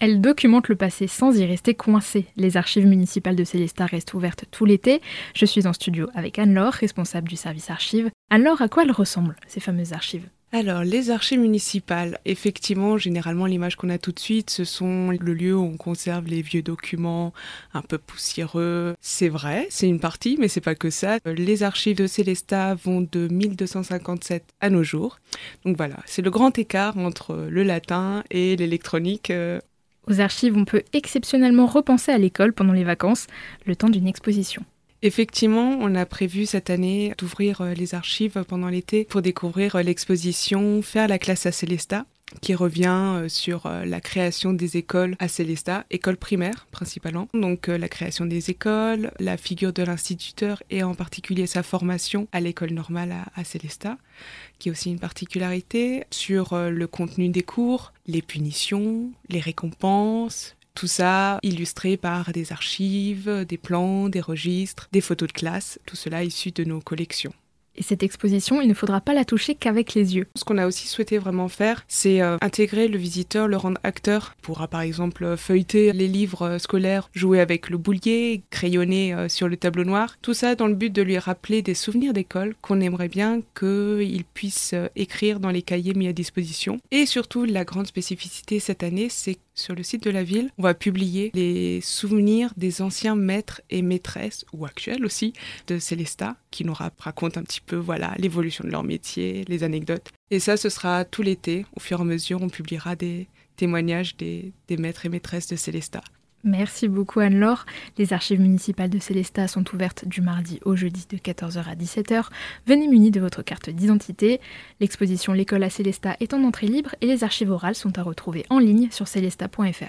Elle documente le passé sans y rester coincée. Les archives municipales de Célestat restent ouvertes tout l'été. Je suis en studio avec Anne-Laure, responsable du service archives. Anne-Laure, à quoi elles ressemblent, ces fameuses archives? Alors, les archives municipales, effectivement, généralement, l'image qu'on a tout de suite, ce sont le lieu où on conserve les vieux documents un peu poussiéreux. C'est vrai, c'est une partie, mais c'est pas que ça. Les archives de Célestat vont de 1257 à nos jours. Donc voilà, c'est le grand écart entre le latin et l'électronique euh, aux archives, on peut exceptionnellement repenser à l'école pendant les vacances, le temps d'une exposition. Effectivement, on a prévu cette année d'ouvrir euh, les archives pendant l'été pour découvrir euh, l'exposition Faire la classe à Célestat qui revient euh, sur la création des écoles à Célestat, écoles primaires principalement. Donc la création des écoles, la figure de l'instituteur et en particulier sa formation à l'école normale à, Célestat, qui est aussi une particularité, sur le contenu des cours, les punitions, les récompenses, tout ça illustré par des archives, des plans, des registres, des photos de classe, tout cela issu de nos collections. Et cette exposition, il ne faudra pas la toucher qu'avec les yeux. Ce qu'on a aussi souhaité vraiment faire, c'est euh, intégrer le visiteur, le rendre acteur. Pourra par exemple feuilleter les livres euh, scolaires, jouer avec le boulier, crayonner euh, sur le tableau noir. Tout ça dans le but de lui rappeler des souvenirs d'école qu'on aimerait bien qu'il puisse écrire dans les cahiers mis à disposition. Et surtout, la grande spécificité cette année, c'est sur le site de la ville, on va publier les souvenirs des anciens maîtres et maîtresses, ou actuels aussi, de Célestat, qui nous racontent un peu voilà l'évolution de leur métier, les anecdotes. Et ça, ce sera tout l'été. Au fur et à mesure, on publiera des témoignages des, des maîtres et maîtresses de Célestat. Merci beaucoup Anne-Laure. Les archives municipales de Célestat sont ouvertes du mardi au jeudi de 14h à 17h. Venez munis de votre carte d'identité. L'exposition L'école à Célestat est en entrée libre et les archives orales sont à retrouver en ligne sur célestat.fr.